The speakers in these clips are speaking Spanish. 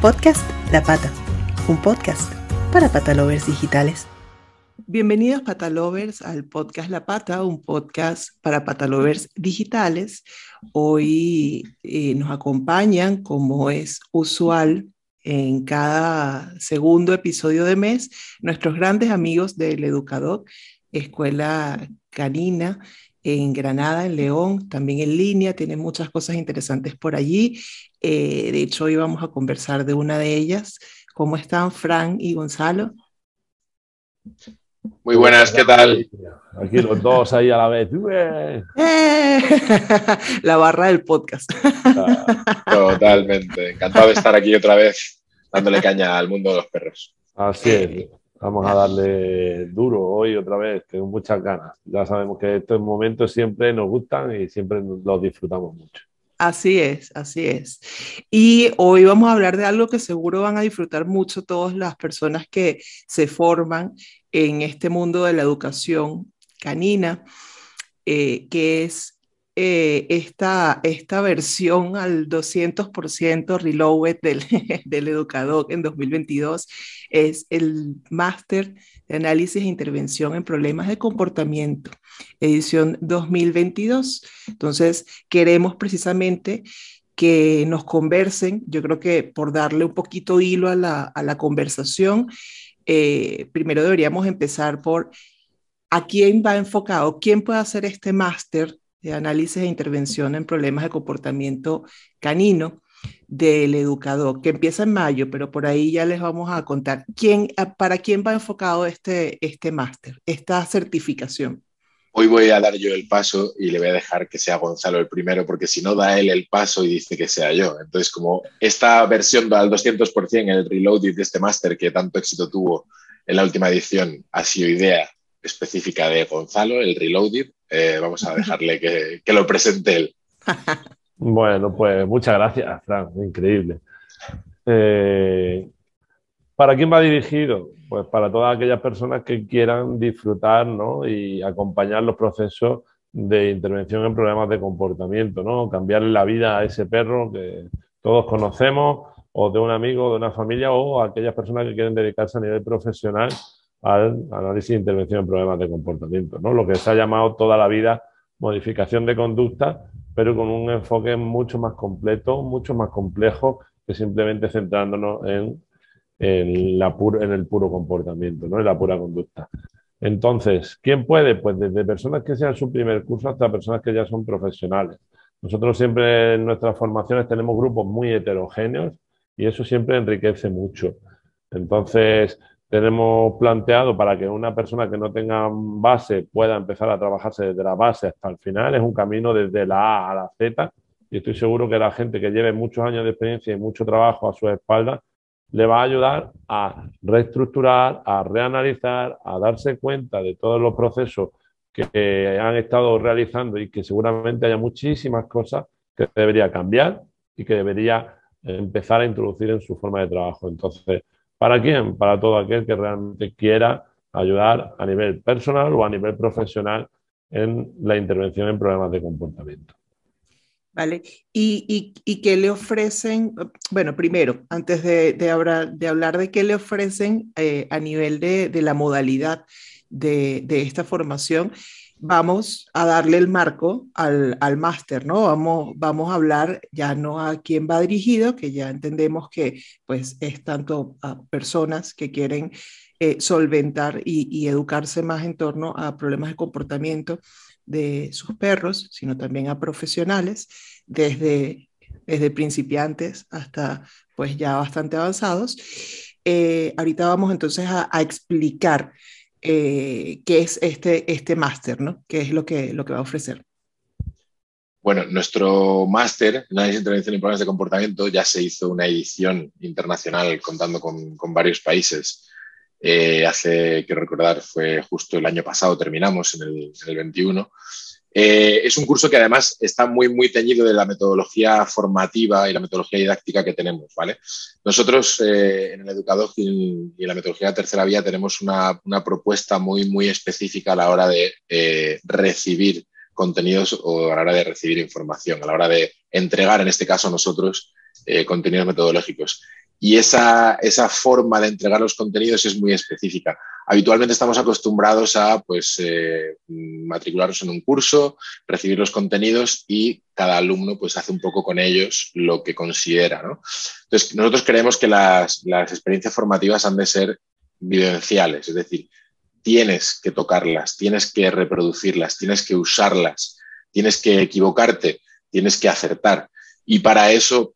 Podcast La Pata, un podcast para patalovers digitales. Bienvenidos patalovers al podcast La Pata, un podcast para patalovers digitales. Hoy eh, nos acompañan, como es usual en cada segundo episodio de mes, nuestros grandes amigos del Educador, Escuela Canina, en Granada, en León, también en línea, tiene muchas cosas interesantes por allí. Eh, de hecho, hoy vamos a conversar de una de ellas. ¿Cómo están, Fran y Gonzalo? Muy buenas, ¿qué tal? Aquí los dos ahí a la vez. ¡Eh! La barra del podcast. Totalmente. Encantado de estar aquí otra vez dándole caña al mundo de los perros. Así es. Vamos a darle duro hoy otra vez, tengo muchas ganas. Ya sabemos que estos momentos siempre nos gustan y siempre los disfrutamos mucho. Así es, así es. Y hoy vamos a hablar de algo que seguro van a disfrutar mucho todas las personas que se forman en este mundo de la educación canina, eh, que es eh, esta, esta versión al 200% reloaded del, del Educador en 2022 es el máster de análisis e intervención en problemas de comportamiento, edición 2022. Entonces, queremos precisamente que nos conversen, yo creo que por darle un poquito hilo a la, a la conversación, eh, primero deberíamos empezar por a quién va enfocado, quién puede hacer este máster de análisis e intervención en problemas de comportamiento canino del educador, que empieza en mayo, pero por ahí ya les vamos a contar quién, para quién va enfocado este, este máster, esta certificación. Hoy voy a dar yo el paso y le voy a dejar que sea Gonzalo el primero, porque si no da él el paso y dice que sea yo. Entonces, como esta versión va al 200%, el reloading de este máster que tanto éxito tuvo en la última edición, ha sido idea específica de Gonzalo, el reloaded, eh, vamos a dejarle que, que, lo presente él. Bueno, pues muchas gracias, Fran, increíble. Eh, ¿Para quién va dirigido? Pues para todas aquellas personas que quieran disfrutar ¿no? y acompañar los procesos de intervención en problemas de comportamiento, ¿no? Cambiarle la vida a ese perro que todos conocemos, o de un amigo, de una familia, o aquellas personas que quieren dedicarse a nivel profesional al análisis e intervención en problemas de comportamiento, ¿no? Lo que se ha llamado toda la vida modificación de conducta, pero con un enfoque mucho más completo, mucho más complejo que simplemente centrándonos en, en, la en el puro comportamiento, ¿no? en la pura conducta. Entonces, ¿quién puede? Pues desde personas que sean su primer curso hasta personas que ya son profesionales. Nosotros siempre en nuestras formaciones tenemos grupos muy heterogéneos y eso siempre enriquece mucho. Entonces, tenemos planteado para que una persona que no tenga base pueda empezar a trabajarse desde la base hasta el final. Es un camino desde la A a la Z y estoy seguro que la gente que lleve muchos años de experiencia y mucho trabajo a su espalda le va a ayudar a reestructurar, a reanalizar, a darse cuenta de todos los procesos que han estado realizando y que seguramente haya muchísimas cosas que debería cambiar y que debería empezar a introducir en su forma de trabajo. Entonces, ¿Para quién? Para todo aquel que realmente quiera ayudar a nivel personal o a nivel profesional en la intervención en problemas de comportamiento. ¿Vale? ¿Y, y, qué le ofrecen? Bueno, primero, antes de, hablar, de hablar de qué le ofrecen eh, a nivel de, la modalidad de, esta formación, vamos a darle el marco al, al máster, ¿no? Vamos, vamos a hablar ya no a quién va dirigido, que ya entendemos que pues es tanto a personas que quieren eh, solventar y, educarse más en torno a problemas de comportamiento de sus perros, sino también a profesionales, desde, desde principiantes hasta pues ya bastante avanzados. Eh, ahorita vamos entonces a, a explicar eh, qué es este, este máster, ¿no? ¿Qué es lo que, lo que va a ofrecer? Bueno, nuestro máster, Análisis de Intervención en Problemas de Comportamiento, ya se hizo una edición internacional contando con, con varios países. Eh, hace, quiero recordar, fue justo el año pasado, terminamos en el, en el 21. Eh, es un curso que además está muy, muy teñido de la metodología formativa y la metodología didáctica que tenemos, ¿vale? Nosotros eh, en el Educador y en la metodología de tercera vía tenemos una, una propuesta muy, muy específica a la hora de eh, recibir contenidos o a la hora de recibir información, a la hora de entregar, en este caso nosotros, contenidos metodológicos. Y esa, esa forma de entregar los contenidos es muy específica. Habitualmente estamos acostumbrados a pues, eh, matricularnos en un curso, recibir los contenidos y cada alumno pues, hace un poco con ellos lo que considera. ¿no? Entonces, nosotros creemos que las, las experiencias formativas han de ser vivenciales, es decir, tienes que tocarlas, tienes que reproducirlas, tienes que usarlas, tienes que equivocarte, tienes que acertar. Y para eso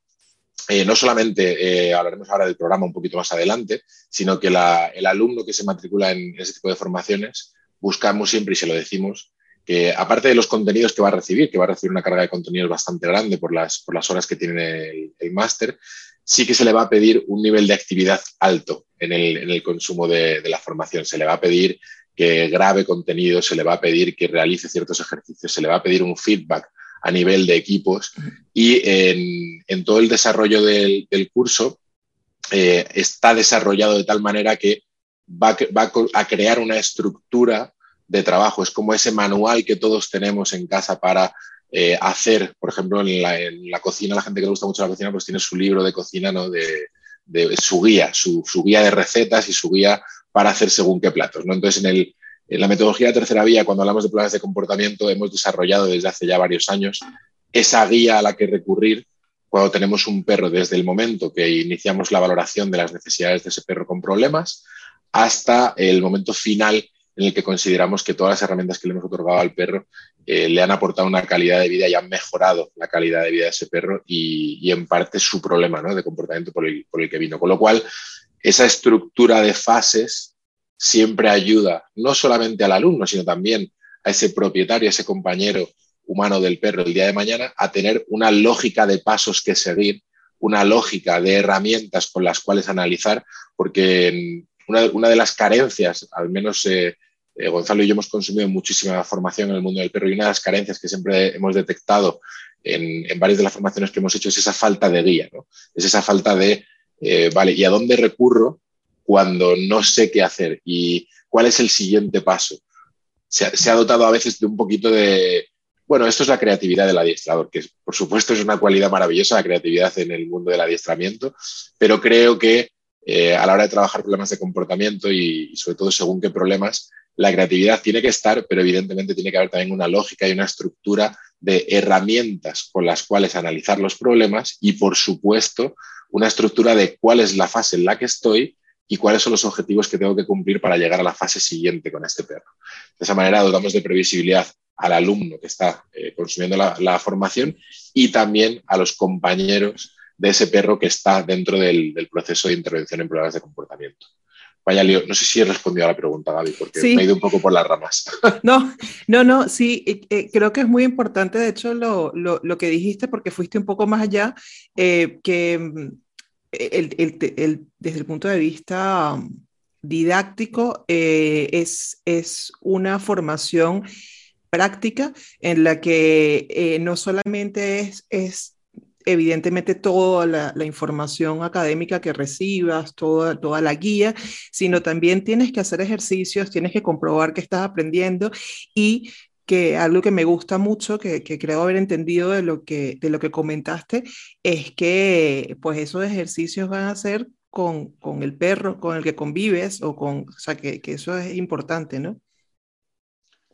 eh, no solamente eh, hablaremos ahora del programa un poquito más adelante, sino que el alumno que se matricula en ese tipo de formaciones, buscamos siempre, y se lo decimos, que aparte de los contenidos que va a recibir, que va a recibir una carga de contenidos bastante grande por las, por las horas que tiene el, máster, sí que se le va a pedir un nivel de actividad alto en el, consumo de, de, la formación. Se le va a pedir que grabe contenido, se le va a pedir que realice ciertos ejercicios, se le va a pedir un feedback a nivel de equipos y en, todo el desarrollo del, curso eh, está desarrollado de tal manera que va, a crear una estructura de trabajo. Es como ese manual que todos tenemos en casa para eh, hacer, por ejemplo, en la, cocina, la gente que le gusta mucho la cocina, pues tiene su libro de cocina, ¿no? de, su guía, su, su, guía de recetas y su guía para hacer según qué platos. ¿no? Entonces, en el, la metodología de tercera vía, cuando hablamos de planes de comportamiento, hemos desarrollado desde hace ya varios años esa guía a la que recurrir cuando tenemos un perro desde el momento que iniciamos la valoración de las necesidades de ese perro con problemas hasta el momento final en el que consideramos que todas las herramientas que le hemos otorgado al perro eh, le han aportado una calidad de vida y han mejorado la calidad de vida de ese perro y, en parte su problema de comportamiento por el, por el que vino. Con lo cual, esa estructura de fases siempre ayuda no solamente al alumno, sino también a ese propietario, a ese compañero humano del perro el día de mañana, a tener una lógica de pasos que seguir, una lógica de herramientas con las cuales analizar, porque una, de las carencias, al menos eh, eh, Gonzalo y yo hemos consumido muchísima formación en el mundo del perro y una de las carencias que siempre hemos detectado en, varias de las formaciones que hemos hecho es esa falta de guía, es esa falta de, eh, vale, ¿y a dónde recurro cuando no sé qué hacer y cuál es el siguiente paso. Se ha, dotado a veces de un poquito de, bueno, esto es la creatividad del adiestrador, que por supuesto es una cualidad maravillosa, la creatividad en el mundo del adiestramiento, pero creo que eh, a la hora de trabajar problemas de comportamiento y, sobre todo según qué problemas, la creatividad tiene que estar, pero evidentemente tiene que haber también una lógica y una estructura de herramientas con las cuales analizar los problemas y, por supuesto, una estructura de cuál es la fase en la que estoy y cuáles son los objetivos que tengo que cumplir para llegar a la fase siguiente con este perro. De esa manera dotamos de previsibilidad al alumno que está eh, consumiendo la, formación y también a los compañeros de ese perro que está dentro del, proceso de intervención en problemas de comportamiento. Vaya lío, no sé si he respondido a la pregunta, Gaby, porque me he ido un poco por las ramas. No, no, no, sí, eh, creo que es muy importante, de hecho, lo, lo, que dijiste, porque fuiste un poco más allá, eh, que desde el punto de vista didáctico, eh, es, es una formación práctica en la que eh, no solamente es, es evidentemente toda la, la, información académica que recibas, toda, toda la guía, sino también tienes que hacer ejercicios, tienes que comprobar que estás aprendiendo y que algo que me gusta mucho, que, creo haber entendido de lo, que, de lo que comentaste, es que pues esos ejercicios van a ser con, el perro con el que convives, o con, o sea, que, eso es importante, ¿no?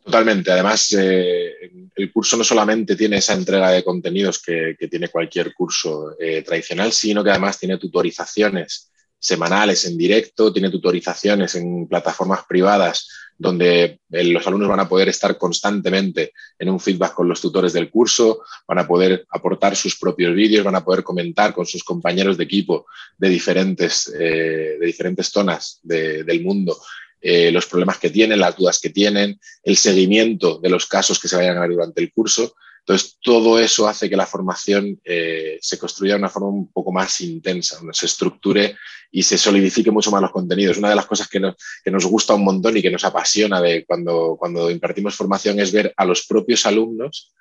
Totalmente. Además, eh, el curso no solamente tiene esa entrega de contenidos que, tiene cualquier curso eh, tradicional, sino que además tiene tutorizaciones semanales en directo, tiene tutorizaciones en plataformas privadas donde eh, los alumnos van a poder estar constantemente en un feedback con los tutores del curso, van a poder aportar sus propios vídeos, van a poder comentar con sus compañeros de equipo de diferentes, eh, de diferentes zonas del mundo eh, los problemas que tienen, las dudas que tienen, el seguimiento de los casos que se vayan a ver durante el curso. Entonces, todo eso hace que la formación eh, se construya de una forma un poco más intensa, se estructure y se solidifique mucho más los contenidos. Una de las cosas que nos, gusta un montón y que nos apasiona de cuando, cuando impartimos formación es ver a los propios alumnos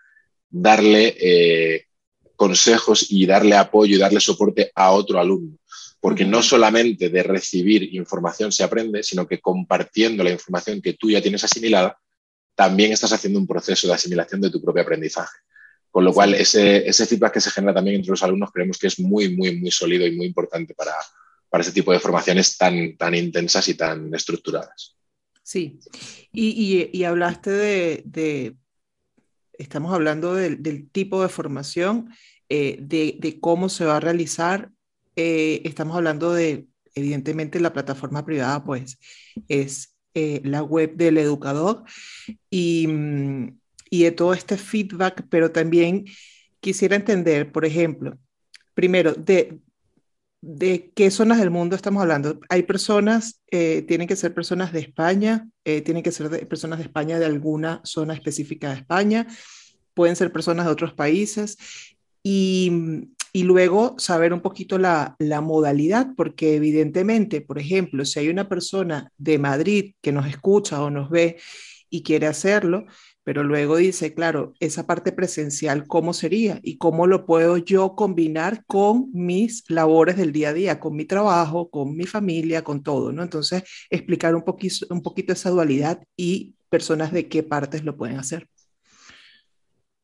darle eh, consejos y darle apoyo y darle soporte a otro alumno. Porque no solamente de recibir información se aprende, sino que compartiendo la información que tú ya tienes asimilada, también estás haciendo un proceso de asimilación de tu propio aprendizaje. Con lo cual, ese, ese feedback que se genera también entre los alumnos creemos que es muy, muy, muy sólido y muy importante para, para ese tipo de formaciones tan, tan intensas y tan estructuradas. Sí, y, hablaste de, estamos hablando del, tipo de formación, eh, de, cómo se va a realizar, eh, estamos hablando de, evidentemente, la plataforma privada, pues es eh, la web del educador y, mm, y de todo este feedback, pero también quisiera entender, por ejemplo, primero, de, de qué zonas del mundo estamos hablando. Hay personas, eh, tienen que ser personas de España, eh, tienen que ser personas de España de alguna zona específica de España, pueden ser personas de otros países y, y luego saber un poquito la, modalidad, porque evidentemente, por ejemplo, si hay una persona de Madrid que nos escucha o nos ve y quiere hacerlo, pero luego dice, claro, esa parte presencial, ¿cómo sería? ¿Y cómo lo puedo yo combinar con mis labores del día a día, con mi trabajo, con mi familia, con todo, ¿no? Entonces, explicar un poquito, un poquito esa dualidad y personas de qué partes lo pueden hacer.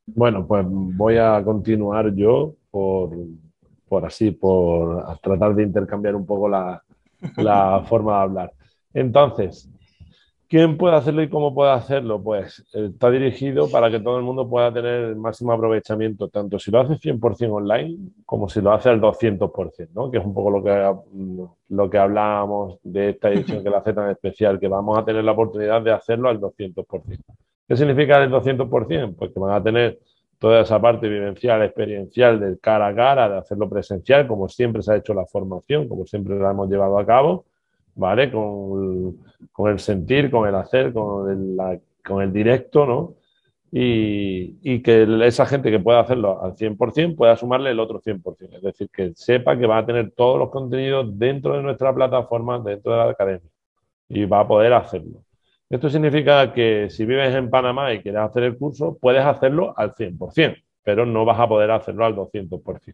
Bueno, pues voy a continuar yo por, por así, por tratar de intercambiar un poco la, la forma de hablar. Entonces, ¿Quién puede hacerlo y cómo puede hacerlo? Pues eh, está dirigido para que todo el mundo pueda tener el máximo aprovechamiento, tanto si lo hace 100% online como si lo hace al 200%, ¿no? que es un poco lo que, lo que hablábamos de esta edición que la hace tan especial, que vamos a tener la oportunidad de hacerlo al 200%. ¿Qué significa el 200%? Pues que van a tener toda esa parte vivencial, experiencial, del cara a cara, de hacerlo presencial, como siempre se ha hecho la formación, como siempre la hemos llevado a cabo, ¿vale? Con, el sentir, con el hacer, con el, con el directo, ¿no? Y, y, que esa gente que pueda hacerlo al 100% pueda sumarle el otro 100%. Es decir, que sepa que va a tener todos los contenidos dentro de nuestra plataforma, dentro de la academia, y va a poder hacerlo. Esto significa que si vives en Panamá y quieres hacer el curso, puedes hacerlo al 100%, pero no vas a poder hacerlo al 200%.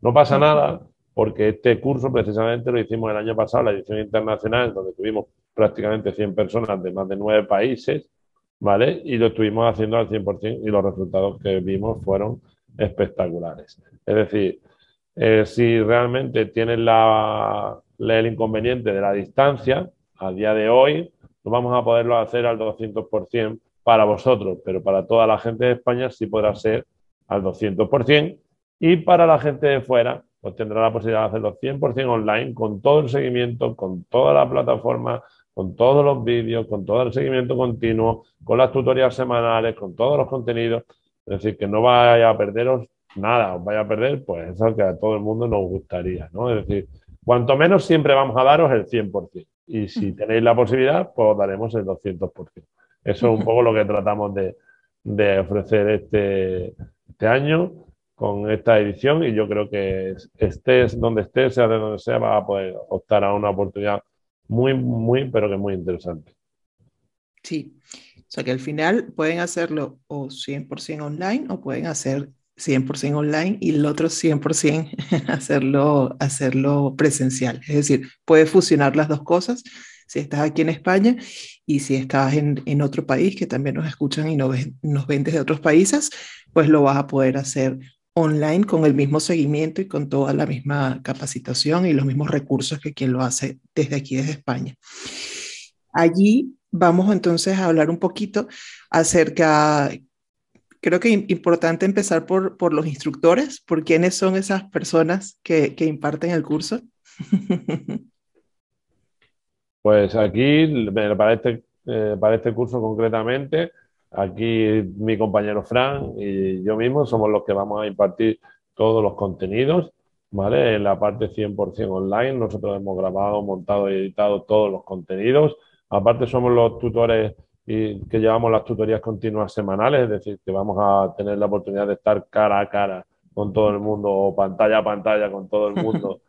No pasa nada porque este curso precisamente lo hicimos el año pasado, la edición internacional, donde tuvimos prácticamente 100 personas de más de nueve países, ¿vale? Y lo estuvimos haciendo al 100% y los resultados que vimos fueron espectaculares. Es decir, eh, si realmente tienes la, el inconveniente de la distancia, a día de hoy, no vamos a poderlo hacer al 200% para vosotros, pero para toda la gente de España sí podrá ser al 200% y para la gente de fuera pues tendrá la posibilidad de hacerlo 100% online, con todo el seguimiento, con toda la plataforma, con todos los vídeos, con todo el seguimiento continuo, con las tutorías semanales, con todos los contenidos. Es decir, que no vaya a perderos nada, os vaya a perder, pues eso que a todo el mundo nos gustaría, ¿no? Es decir, cuanto menos siempre vamos a daros el 100%. Y si tenéis la posibilidad, pues os daremos el 200%. Eso es un poco lo que tratamos de, de ofrecer este, este año con esta edición y yo creo que estés donde estés, sea de donde sea, va a poder optar a una oportunidad muy, muy, pero que muy interesante. Sí, o sea que al final pueden hacerlo o 100% online o pueden hacer 100% online y el otro 100% hacerlo, hacerlo presencial. Es decir, puede fusionar las dos cosas si estás aquí en España y si estás en, en otro país que también nos escuchan y nos ven, nos ven desde otros países, pues lo vas a poder hacer online con el mismo seguimiento y con toda la misma capacitación y los mismos recursos que quien lo hace desde aquí, desde España. Allí vamos entonces a hablar un poquito acerca, creo que es importante empezar por, por los instructores, por quiénes son esas personas que, que imparten el curso. Pues aquí, para este, eh, para este curso concretamente, Aquí mi compañero Fran y yo mismo somos los que vamos a impartir todos los contenidos, ¿vale? En la parte 100% online, nosotros hemos grabado, montado y editado todos los contenidos. Aparte somos los tutores y que llevamos las tutorías continuas semanales, es decir, que vamos a tener la oportunidad de estar cara a cara con todo el mundo o pantalla a pantalla con todo el mundo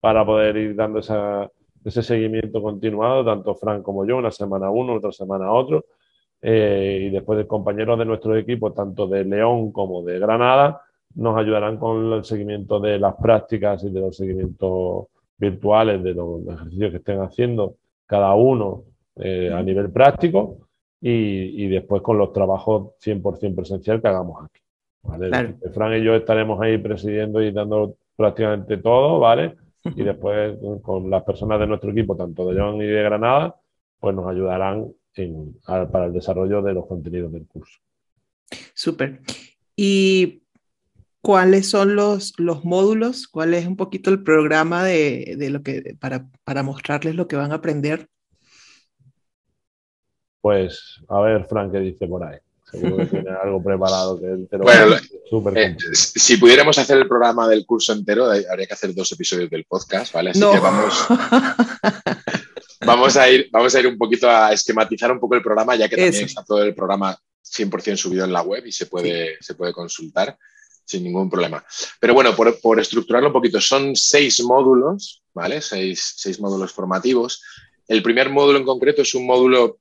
para poder ir dando ese seguimiento continuado, tanto Fran como yo, una semana uno, otra semana otro eh, y después de compañeros de nuestro equipo, tanto de León como de Granada, nos ayudarán con el seguimiento de las prácticas y de los seguimientos virtuales de los ejercicios que estén haciendo cada uno eh, a nivel práctico y, y, después con los trabajos 100% presencial que hagamos aquí. ¿vale? Fran y yo estaremos ahí presidiendo y dando prácticamente todo, ¿vale? y después con las personas de nuestro equipo, tanto de León y de Granada, pues nos ayudarán para el desarrollo de los contenidos del curso. Súper. ¿Y cuáles son los, los módulos? ¿Cuál es un poquito el programa de, lo que, para, para mostrarles lo que van a aprender? Pues a ver, Frank, ¿qué dice por ahí? Seguro que tiene algo preparado que bueno, eh, si pudiéramos hacer el programa del curso entero, habría que hacer dos episodios del podcast, ¿vale? Así que vamos, vamos, a ir, vamos a ir un poquito a esquematizar un poco el programa, ya que también está todo el programa 100% subido en la web y se puede, se puede consultar sin ningún problema. Pero bueno, por, por, estructurarlo un poquito, son seis módulos, ¿vale? Seis, seis módulos formativos. El primer módulo en concreto es un módulo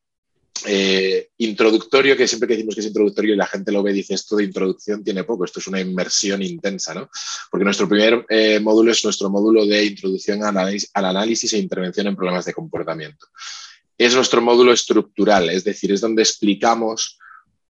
eh, introductorio, que siempre que decimos que es introductorio y la gente lo ve dice esto de introducción tiene poco, esto es una inmersión intensa, ¿no? Porque nuestro primer eh, módulo es nuestro módulo de introducción al análisis, al análisis e intervención en problemas de comportamiento. Es nuestro módulo estructural, es decir, es donde explicamos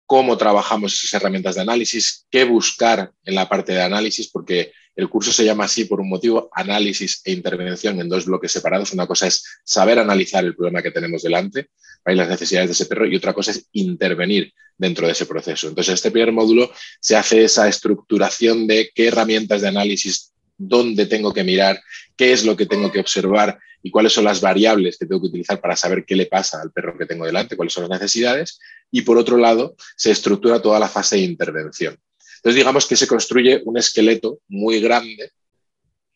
cómo trabajamos esas herramientas de análisis, qué buscar en la parte de análisis, porque el curso se llama así por un motivo, análisis e intervención en dos bloques separados. Una cosa es saber analizar el problema que tenemos delante y las necesidades de ese perro y otra cosa es intervenir dentro de ese proceso. Entonces, este primer módulo se hace esa estructuración de qué herramientas de análisis, dónde tengo que mirar, qué es lo que tengo que observar y cuáles son las variables que tengo que utilizar para saber qué le pasa al perro que tengo delante, cuáles son las necesidades. Y por otro lado, se estructura toda la fase de intervención. Entonces, digamos que se construye un esqueleto muy grande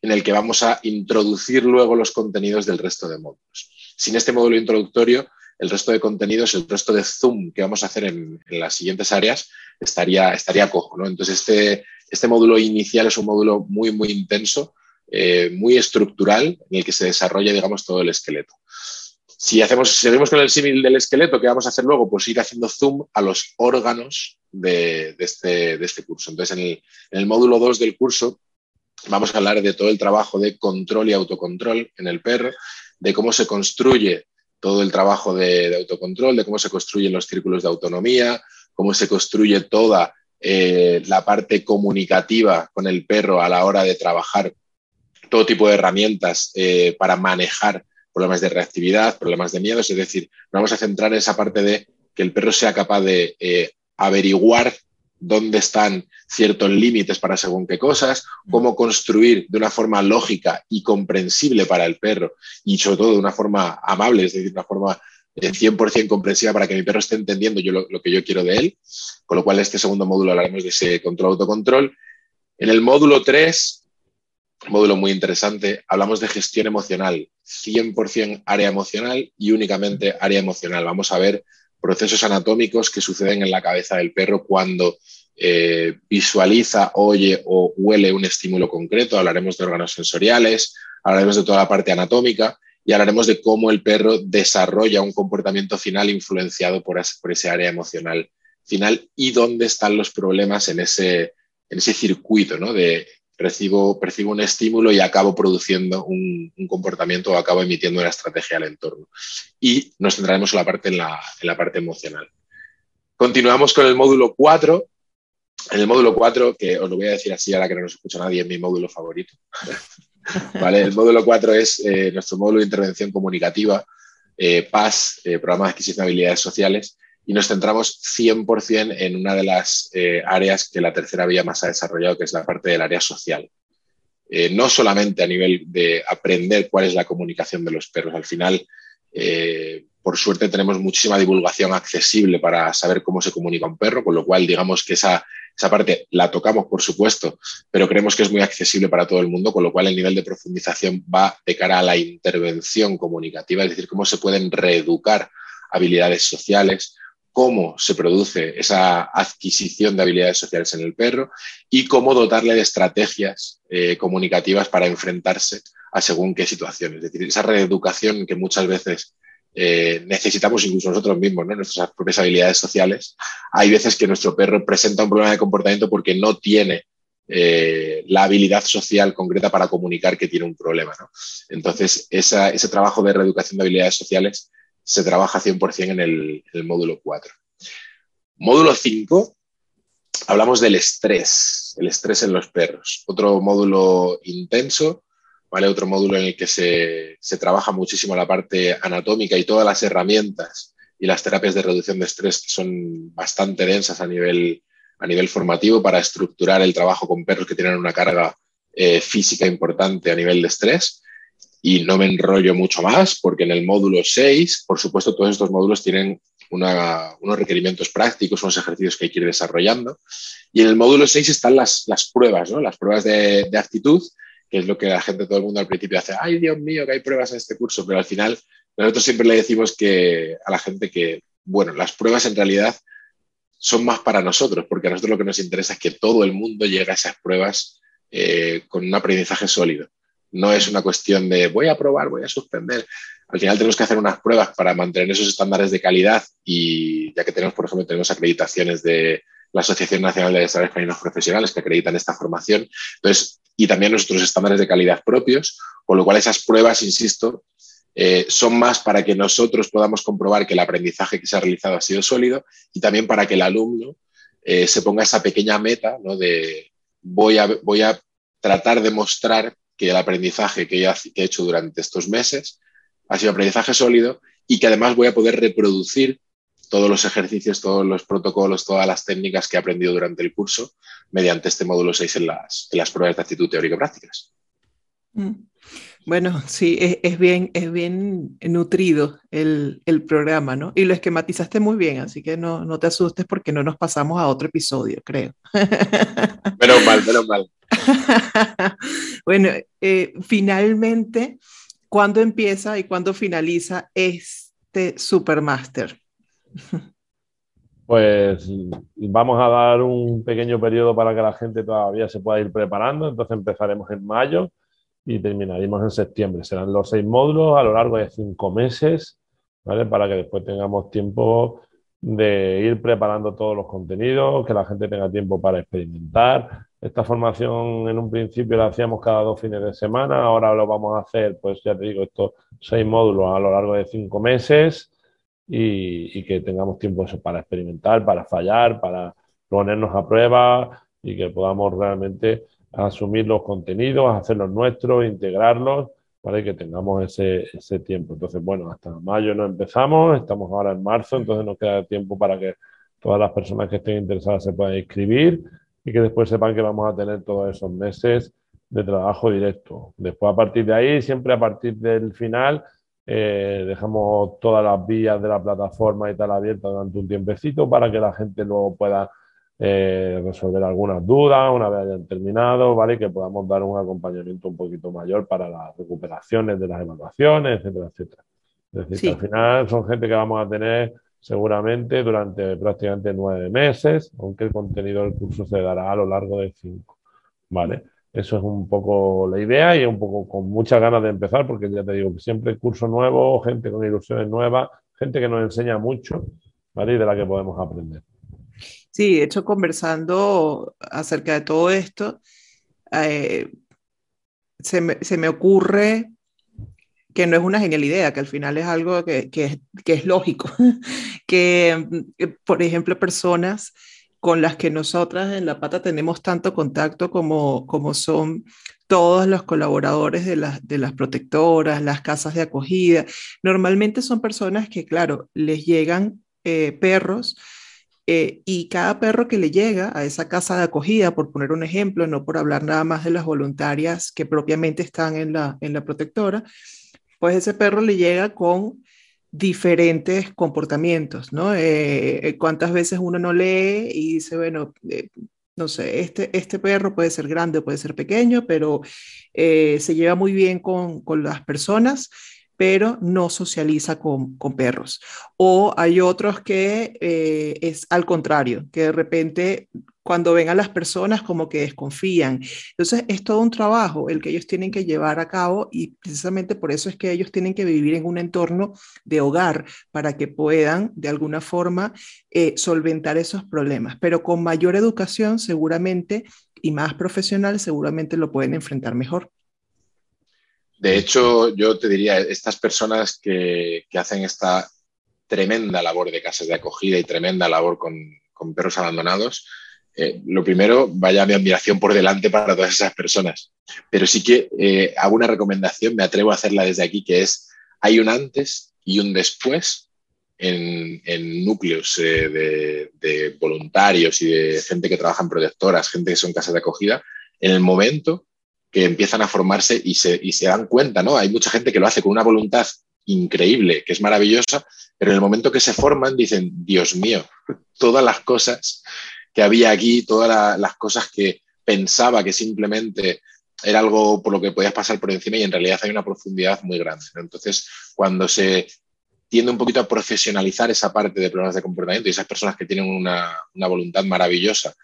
en el que vamos a introducir luego los contenidos del resto de módulos. Sin este módulo introductorio, el resto de contenidos, el resto de zoom que vamos a hacer en, las siguientes áreas estaría, estaría cojo. ¿no? Entonces, este, este módulo inicial es un módulo muy, muy intenso, eh, muy estructural, en el que se desarrolla, digamos, todo el esqueleto. Si hacemos, seguimos con el símil del esqueleto, ¿qué vamos a hacer luego? Pues ir haciendo zoom a los órganos de, este, este, curso. Entonces, en el, módulo 2 del curso vamos a hablar de todo el trabajo de control y autocontrol en el perro, de cómo se construye todo el trabajo de, autocontrol, de cómo se construyen los círculos de autonomía, cómo se construye toda eh, la parte comunicativa con el perro a la hora de trabajar todo tipo de herramientas eh, para manejar problemas de reactividad, problemas de miedos, es decir, vamos a centrar en esa parte de que el perro sea capaz de eh, averiguar dónde están ciertos límites para según qué cosas, cómo construir de una forma lógica y comprensible para el perro y sobre todo de una forma amable, es decir, de una forma 100% eh, comprensiva para que mi perro esté entendiendo yo lo, lo, que yo quiero de él. Con lo cual, este segundo módulo hablaremos de ese control-autocontrol. En el módulo 3 módulo muy interesante. Hablamos de gestión emocional, 100% área emocional y únicamente área emocional. Vamos a ver procesos anatómicos que suceden en la cabeza del perro cuando eh, visualiza, oye o huele un estímulo concreto. Hablaremos de órganos sensoriales, hablaremos de toda la parte anatómica y hablaremos de cómo el perro desarrolla un comportamiento final influenciado por, ese área emocional final y dónde están los problemas en ese, en ese circuito ¿no? de recibo, percibo un estímulo y acabo produciendo un, comportamiento o acabo emitiendo una estrategia al entorno. Y nos centraremos en la parte, en la, parte emocional. Continuamos con el módulo 4. En el módulo 4, que os lo voy a decir así ahora que no nos escucha nadie, es mi módulo favorito. ¿Vale? El módulo 4 es eh, nuestro módulo de intervención comunicativa, eh, PAS, eh, Programa de Adquisición de Habilidades Sociales, y nos centramos 100% en una de las eh, áreas que la tercera vía más ha desarrollado, que es la parte del área social. Eh, no solamente a nivel de aprender cuál es la comunicación de los perros, al final, eh, por suerte, tenemos muchísima divulgación accesible para saber cómo se comunica un perro, con lo cual, digamos que esa, esa parte la tocamos, por supuesto, pero creemos que es muy accesible para todo el mundo, con lo cual el nivel de profundización va de cara a la intervención comunicativa, es decir, cómo se pueden reeducar habilidades sociales, cómo se produce esa adquisición de habilidades sociales en el perro y cómo dotarle de estrategias eh, comunicativas para enfrentarse a según qué situaciones. Es decir, esa reeducación que muchas veces eh, necesitamos incluso nosotros mismos, nuestras propias habilidades sociales. Hay veces que nuestro perro presenta un problema de comportamiento porque no tiene eh, la habilidad social concreta para comunicar que tiene un problema. Entonces, ese trabajo de reeducación de habilidades sociales se trabaja 100% en el, módulo 4. Módulo 5, hablamos del estrés, el estrés en los perros. Otro módulo intenso, ¿vale? Otro módulo en el que se, se trabaja muchísimo la parte anatómica y todas las herramientas y las terapias de reducción de estrés son bastante densas a nivel, a nivel formativo para estructurar el trabajo con perros que tienen una carga eh, física importante a nivel de estrés. Y no me enrollo mucho más porque en el módulo 6, por supuesto, todos estos módulos tienen unos requerimientos prácticos, unos ejercicios que hay que ir desarrollando. Y en el módulo 6 están las, las pruebas, ¿no? las pruebas de, actitud, que es lo que la gente, todo el mundo al principio hace, ay Dios mío, que hay pruebas en este curso, pero al final nosotros siempre le decimos que, a la gente que, bueno, las pruebas en realidad son más para nosotros, porque a nosotros lo que nos interesa es que todo el mundo llegue a esas pruebas eh, con un aprendizaje sólido. No es una cuestión de voy a probar, voy a suspender. Al final tenemos que hacer unas pruebas para mantener esos estándares de calidad y ya que tenemos, por ejemplo, tenemos acreditaciones de la Asociación Nacional de Desarrollo Caninos Profesionales que acreditan esta formación. Entonces, y también nuestros estándares de calidad propios, con lo cual esas pruebas, insisto, eh, son más para que nosotros podamos comprobar que el aprendizaje que se ha realizado ha sido sólido y también para que el alumno eh, se ponga esa pequeña meta ¿no? de voy a, voy a tratar de mostrar que el aprendizaje que, he hecho durante estos meses ha sido aprendizaje sólido y que además voy a poder reproducir todos los ejercicios, todos los protocolos, todas las técnicas que he aprendido durante el curso mediante este módulo 6 en las, en las pruebas de actitud teórico-prácticas. Mm. Bueno, sí, es, bien, es bien nutrido el, programa, ¿no? Y lo esquematizaste muy bien, así que no, no te asustes porque no nos pasamos a otro episodio, creo. Menos mal, menos mal. bueno, eh, finalmente, ¿cuándo empieza y cuándo finaliza este Supermaster? Pues vamos a dar un pequeño periodo para que la gente todavía se pueda ir preparando, entonces empezaremos en mayo y terminaremos en septiembre. Serán los seis módulos a lo largo de cinco meses, ¿vale? Para que después tengamos tiempo de ir preparando todos los contenidos, que la gente tenga tiempo para experimentar. Esta formación en un principio la hacíamos cada dos fines de semana, ahora lo vamos a hacer, pues ya te digo, estos seis módulos a lo largo de cinco meses y, y que tengamos tiempo eso para experimentar, para fallar, para ponernos a prueba y que podamos realmente asumir los contenidos, hacerlos nuestros, integrarlos, para que tengamos ese, ese tiempo. Entonces, bueno, hasta mayo no empezamos, estamos ahora en marzo, entonces nos queda tiempo para que todas las personas que estén interesadas se puedan inscribir y que después sepan que vamos a tener todos esos meses de trabajo directo. Después, a partir de ahí, siempre a partir del final, eh, dejamos todas las vías de la plataforma y tal abiertas durante un tiempecito para que la gente luego pueda eh, resolver algunas dudas una vez hayan terminado, ¿vale? que podamos dar un acompañamiento un poquito mayor para las recuperaciones de las evaluaciones, etcétera, etcétera. Es decir, que al final son gente que vamos a tener seguramente durante prácticamente nueve meses, aunque el contenido del curso se dará a lo largo de cinco, ¿vale? Eso es un poco la idea y un poco con muchas ganas de empezar, porque ya te digo que siempre curso nuevo, gente con ilusiones nuevas, gente que nos enseña mucho, ¿vale? Y de la que podemos aprender. Sí, de hecho, conversando acerca de todo esto, eh, se, me, ocurre que no es una genial idea, que al final es algo que, es, lógico, que, por ejemplo, personas con las que nosotras en La Pata tenemos tanto contacto como, como son todos los colaboradores de, de las protectoras, las casas de acogida, normalmente son personas que, claro, les llegan eh, perros eh, y cada perro que le llega a esa casa de acogida, por poner un ejemplo, no por hablar nada más de las voluntarias que propiamente están en la, en la protectora, pues ese perro le llega con diferentes comportamientos, ¿no? Eh, eh, ¿Cuántas veces uno no lee y dice, bueno, no sé, este, este perro puede ser grande o puede ser pequeño, pero se lleva muy bien con, con las personas pero no socializa con, perros. O hay otros que eh, es al contrario, que de repente cuando ven a las personas como que desconfían. Entonces es todo un trabajo el que ellos tienen que llevar a cabo y precisamente por eso es que ellos tienen que vivir en un entorno de hogar para que puedan de alguna forma eh, solventar esos problemas. Pero con mayor educación seguramente y más profesional seguramente lo pueden enfrentar mejor. De hecho, yo te diría, estas personas que, hacen esta tremenda labor de casas de acogida y tremenda labor con, perros abandonados, eh, lo primero, vaya mi admiración por delante para todas esas personas. Pero sí que eh, hago una recomendación, me atrevo a hacerla desde aquí, que es, hay un antes y un después en, núcleos de, de, voluntarios y de gente que trabaja en protectoras, gente que son casas de acogida, en el momento que empiezan a formarse y se, dan cuenta, ¿no? Hay mucha gente que lo hace con una voluntad increíble, que es maravillosa, pero en el momento que se forman dicen, Dios mío, todas las cosas que había aquí, todas las cosas que pensaba que simplemente era algo por lo que podías pasar por encima y en realidad hay una profundidad muy grande. Entonces, cuando se tiende un poquito a profesionalizar esa parte de problemas de comportamiento y esas personas que tienen una voluntad maravillosa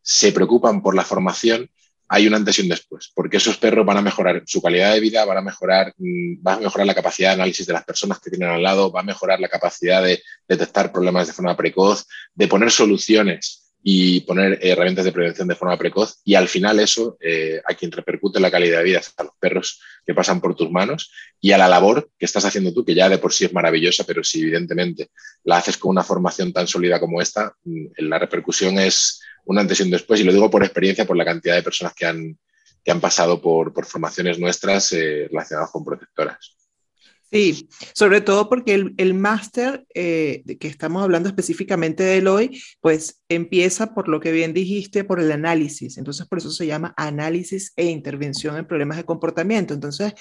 se preocupan por la formación, hay un antes y un después, porque esos perros van a mejorar su calidad de vida, van a mejorar, mm, va a mejorar la capacidad de análisis de las personas que tienen al lado, va a mejorar la capacidad de detectar problemas de forma precoz, de poner soluciones y poner herramientas de prevención de forma precoz y al final eso eh, a quien repercute la calidad de vida es a los perros que pasan por tus manos y a la labor que estás haciendo tú, que ya de por sí es maravillosa, pero si evidentemente la haces con una formación tan sólida como esta, mm, la repercusión es un antes y un después, y lo digo por experiencia, por la cantidad de personas que han, que han pasado por, por formaciones nuestras eh, relacionadas con protectoras. Sí, sobre todo porque el, el máster eh, que estamos hablando específicamente de él hoy, pues empieza por lo que bien dijiste, por el análisis. Entonces, por eso se llama análisis e intervención en problemas de comportamiento. Entonces,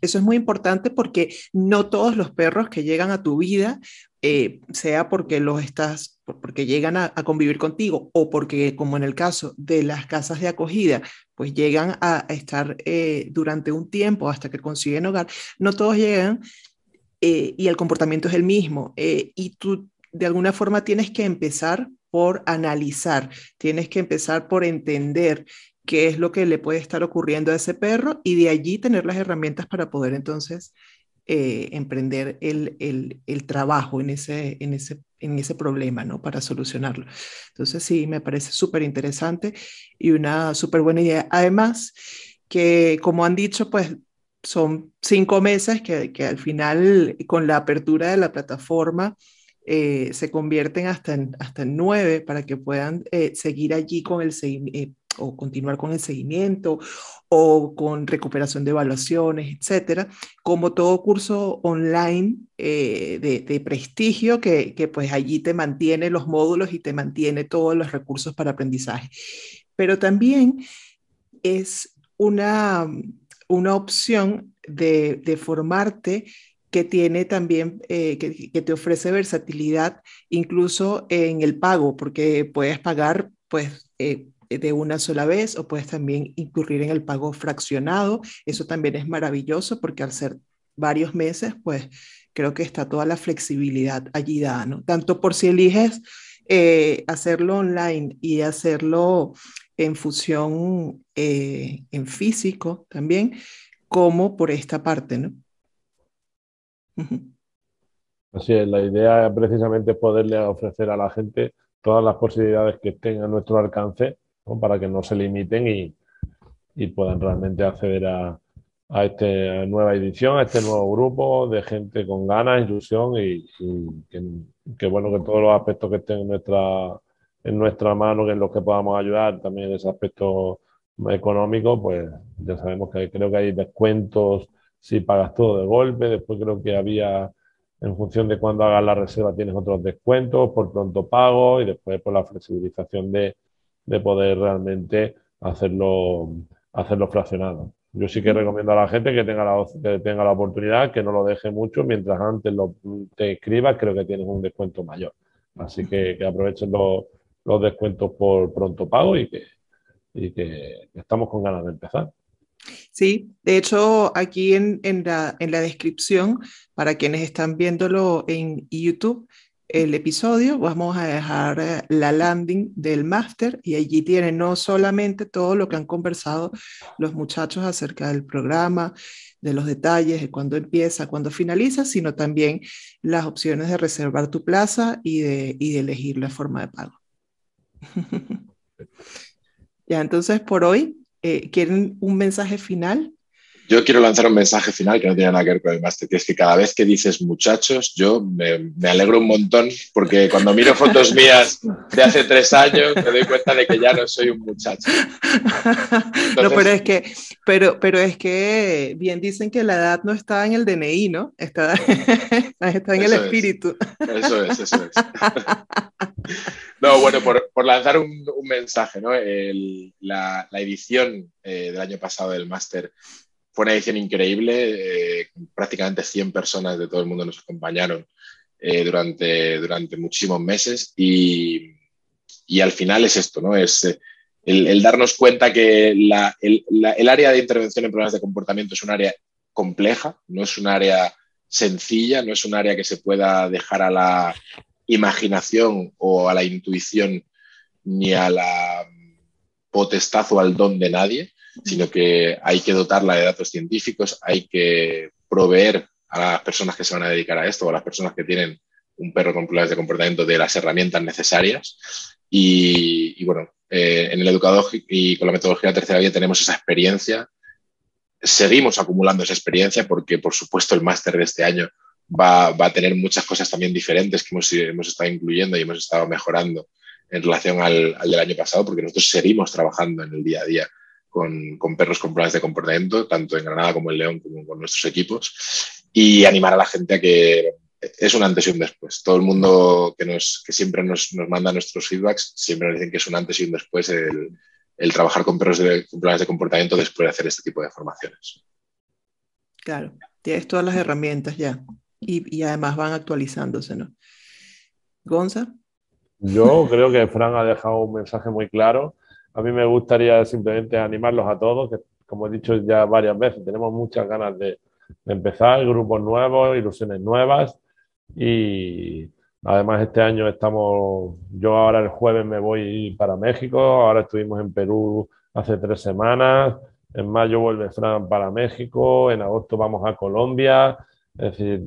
eso es muy importante porque no todos los perros que llegan a tu vida, eh, sea porque los estás, porque llegan a, convivir contigo o porque, como en el caso de las casas de acogida, pues llegan a, estar eh, durante un tiempo hasta que consiguen hogar, no todos llegan eh, y el comportamiento es el mismo. y tú de alguna forma tienes que empezar por analizar, tienes que empezar por entender qué es lo que le puede estar ocurriendo a ese perro y de allí tener las herramientas para poder entonces eh, emprender el, el, el, trabajo en ese, en, ese, en ese problema, ¿no? Para solucionarlo. Entonces sí, me parece súper interesante y una súper buena idea. Además, que como han dicho, pues son cinco meses que, que al final, con la apertura de la plataforma, eh, se convierten hasta en, hasta en nueve para que puedan eh, seguir allí con el seguimiento o continuar con el seguimiento o con recuperación de evaluaciones, etcétera, como todo curso online eh, de, prestigio que, pues allí te mantiene los módulos y te mantiene todos los recursos para aprendizaje. Pero también es una, una opción de, formarte que tiene también, eh, que, que, te ofrece versatilidad incluso en el pago, porque puedes pagar pues eh, de una sola vez o puedes también incurrir en el pago fraccionado. Eso también es maravilloso porque al ser varios meses, pues creo que está toda la flexibilidad allí dada, ¿no? Tanto por si eliges eh, hacerlo online y hacerlo en fusión eh, en físico también, como por esta parte, ¿no? Así es, la idea precisamente es poderle ofrecer a la gente todas las posibilidades que estén a nuestro alcance para que no se limiten y, y puedan realmente acceder a, a esta nueva edición, a este nuevo grupo de gente con ganas, ilusión y, que, bueno que todos los aspectos que estén en nuestra, en nuestra mano, que en los que podamos ayudar, también ese aspecto económico, pues ya sabemos que creo que hay descuentos si pagas todo de golpe, después creo que había en función de cuándo hagas la reserva tienes otros descuentos por pronto pago y después por la flexibilización de, de poder realmente hacerlo, hacerlo fraccionado. Yo sí que recomiendo a la gente que tenga la, que tenga la oportunidad, que no lo deje mucho, mientras antes lo, te escribas, creo que tienes un descuento mayor. Así que, que aprovechen los, los descuentos por pronto pago y que, y que estamos con ganas de empezar. Sí, de hecho, aquí en, en, la, en la descripción, para quienes están viéndolo en YouTube, el episodio, vamos a dejar eh, la landing del máster y allí tienen no solamente todo lo que han conversado los muchachos acerca del programa, de los detalles, de cuándo empieza, cuándo finaliza, sino también las opciones de reservar tu plaza y de, y de elegir la forma de pago. ya, entonces por hoy, eh, ¿quieren un mensaje final? Yo quiero lanzar un mensaje final que no tiene nada que ver con el máster, que es que cada vez que dices muchachos, yo me, alegro un montón porque cuando miro fotos mías de hace tres años me doy cuenta de que ya no soy un muchacho. No, pero es que, pero, pero es que bien dicen que la edad no está en el DNI, ¿no? Está, está en el espíritu. Eso es, eso es. No, bueno, por, por lanzar un, un, mensaje, ¿no? El, la, la, edición eh, del año pasado del máster fue una edición increíble, eh, prácticamente 100 personas de todo el mundo nos acompañaron eh, durante, durante muchísimos meses y, y, al final es esto, ¿no? Es eh, el, darnos cuenta que la, el, el, área de intervención en problemas de comportamiento es un área compleja, no es un área sencilla, no es un área que se pueda dejar a la imaginación o a la intuición ni a la potestad o al don de nadie, sino que hay que dotarla de datos científicos, hay que proveer a las personas que se van a dedicar a esto o a las personas que tienen un perro con problemas de comportamiento de las herramientas necesarias. Y, bueno, eh, en el educador y con la metodología de tercera vía tenemos esa experiencia. Seguimos acumulando esa experiencia porque, por supuesto, el máster de este año va, va, a tener muchas cosas también diferentes que hemos, hemos estado incluyendo y hemos estado mejorando en relación al, al, del año pasado, porque nosotros seguimos trabajando en el día a día con, con, perros con problemas de comportamiento, tanto en Granada como en León, como con nuestros equipos, y animar a la gente a que es un antes y un después. Todo el mundo que, nos, que siempre nos, nos manda nuestros feedbacks siempre nos dicen que es un antes y un después el, el trabajar con perros de, con problemas de comportamiento después de hacer este tipo de formaciones. Claro, tienes todas las herramientas ya y, y además van actualizándose, ¿no? Gonza. Yo creo que Fran ha dejado un mensaje muy claro. A mí me gustaría simplemente animarlos a todos, que como he dicho ya varias veces, tenemos muchas ganas de, empezar, grupos nuevos, ilusiones nuevas. Y además este año estamos, yo ahora el jueves me voy para México, ahora estuvimos en Perú hace tres semanas, en mayo vuelve Fran para México, en agosto vamos a Colombia, es decir,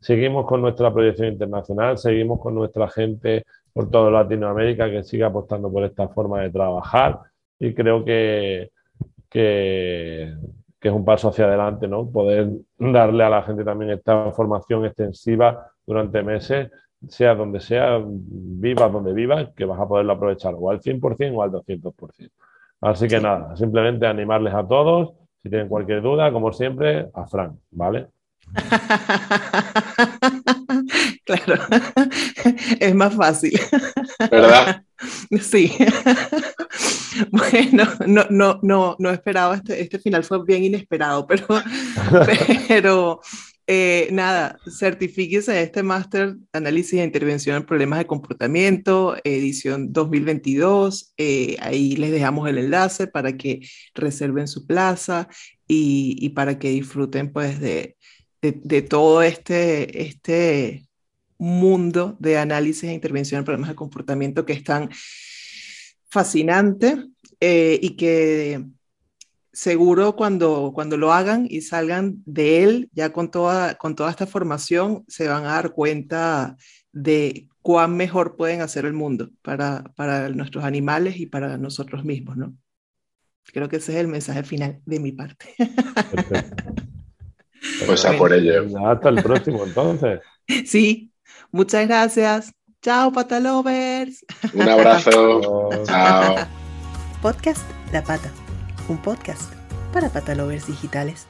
seguimos con nuestra proyección internacional, seguimos con nuestra gente por toda Latinoamérica que sigue apostando por esta forma de trabajar y creo que, que, que, es un paso hacia adelante, ¿no? Poder darle a la gente también esta formación extensiva durante meses, sea donde sea, vivas donde vivas, que vas a poderlo aprovechar o al 100% o al 200%. Así que nada, simplemente animarles a todos. Si tienen cualquier duda, como siempre, a Fran, ¿vale? claro, es más fácil. ¿Verdad? Sí. Bueno, no, no, no, no esperaba, este, este final fue bien inesperado, pero, pero eh, nada, certifíquese de este máster Análisis e Intervención en Problemas de Comportamiento, edición 2022. Eh, ahí les dejamos el enlace para que reserven su plaza y, y para que disfruten pues de, de, de, todo este, este mundo de análisis e intervención en problemas de comportamiento que es tan fascinante eh, y que seguro cuando, cuando lo hagan y salgan de él, ya con toda, con toda esta formación, se van a dar cuenta de cuán mejor pueden hacer el mundo para, para nuestros animales y para nosotros mismos, ¿no? Creo que ese es el mensaje final de mi parte. Pues a por ello. Hasta el próximo entonces. Sí, muchas gracias. Chao, patalovers. Un abrazo. Chao. Podcast La Pata, un podcast para patalovers digitales.